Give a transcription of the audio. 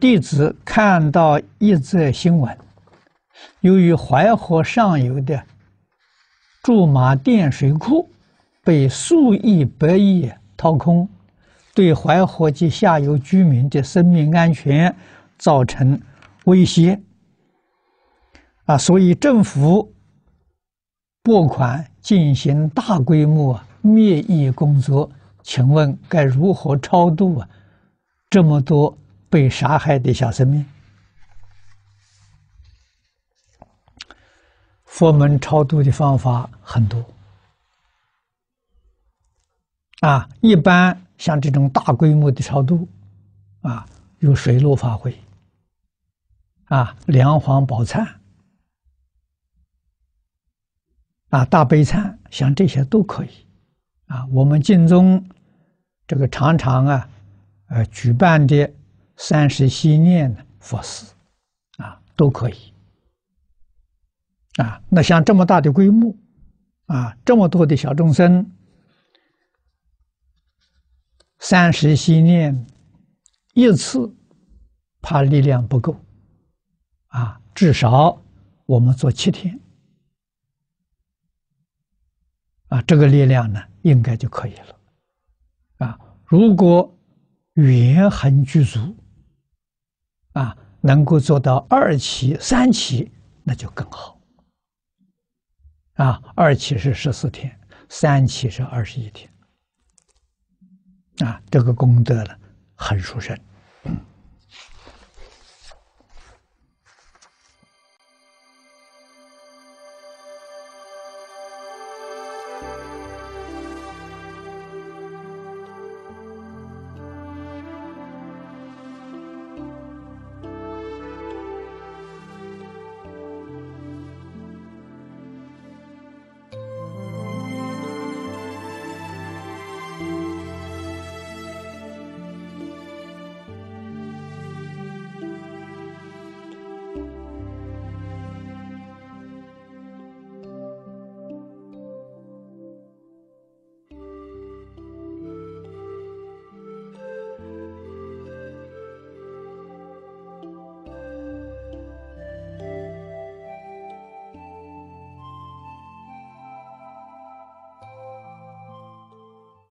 弟子看到一则新闻，由于淮河上游的驻马店水库被数亿百亿掏空，对淮河及下游居民的生命安全造成威胁，啊，所以政府拨款进行大规模灭疫工作。请问该如何超度啊？这么多被杀害的小生命，佛门超度的方法很多啊。一般像这种大规模的超度啊，有水陆法会啊，梁皇宝忏啊，大悲忏，像这些都可以啊。我们净宗。这个常常啊，呃，举办的三时系念佛事，啊，都可以，啊，那像这么大的规模，啊，这么多的小众生，三时系念一次，怕力量不够，啊，至少我们做七天，啊，这个力量呢，应该就可以了啊。如果缘很具足，啊，能够做到二期、三期，那就更好。啊，二期是十四天，三期是二十一天，啊，这个功德呢，很殊胜。